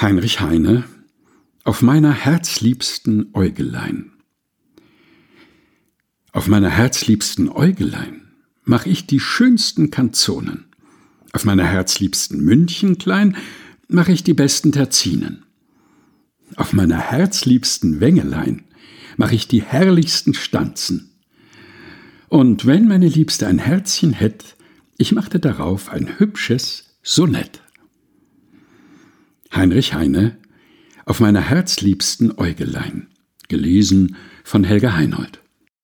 Heinrich Heine Auf meiner herzliebsten Äugelein Auf meiner herzliebsten Äugelein mach ich die schönsten Kanzonen. Auf meiner herzliebsten München klein mach ich die besten Terzinen. Auf meiner herzliebsten Wengelein mach ich die herrlichsten Stanzen. Und wenn meine Liebste ein Herzchen hätt, ich machte darauf ein hübsches Sonett. Heinrich Heine Auf meiner herzliebsten Äugelein. Gelesen von Helga Heinold.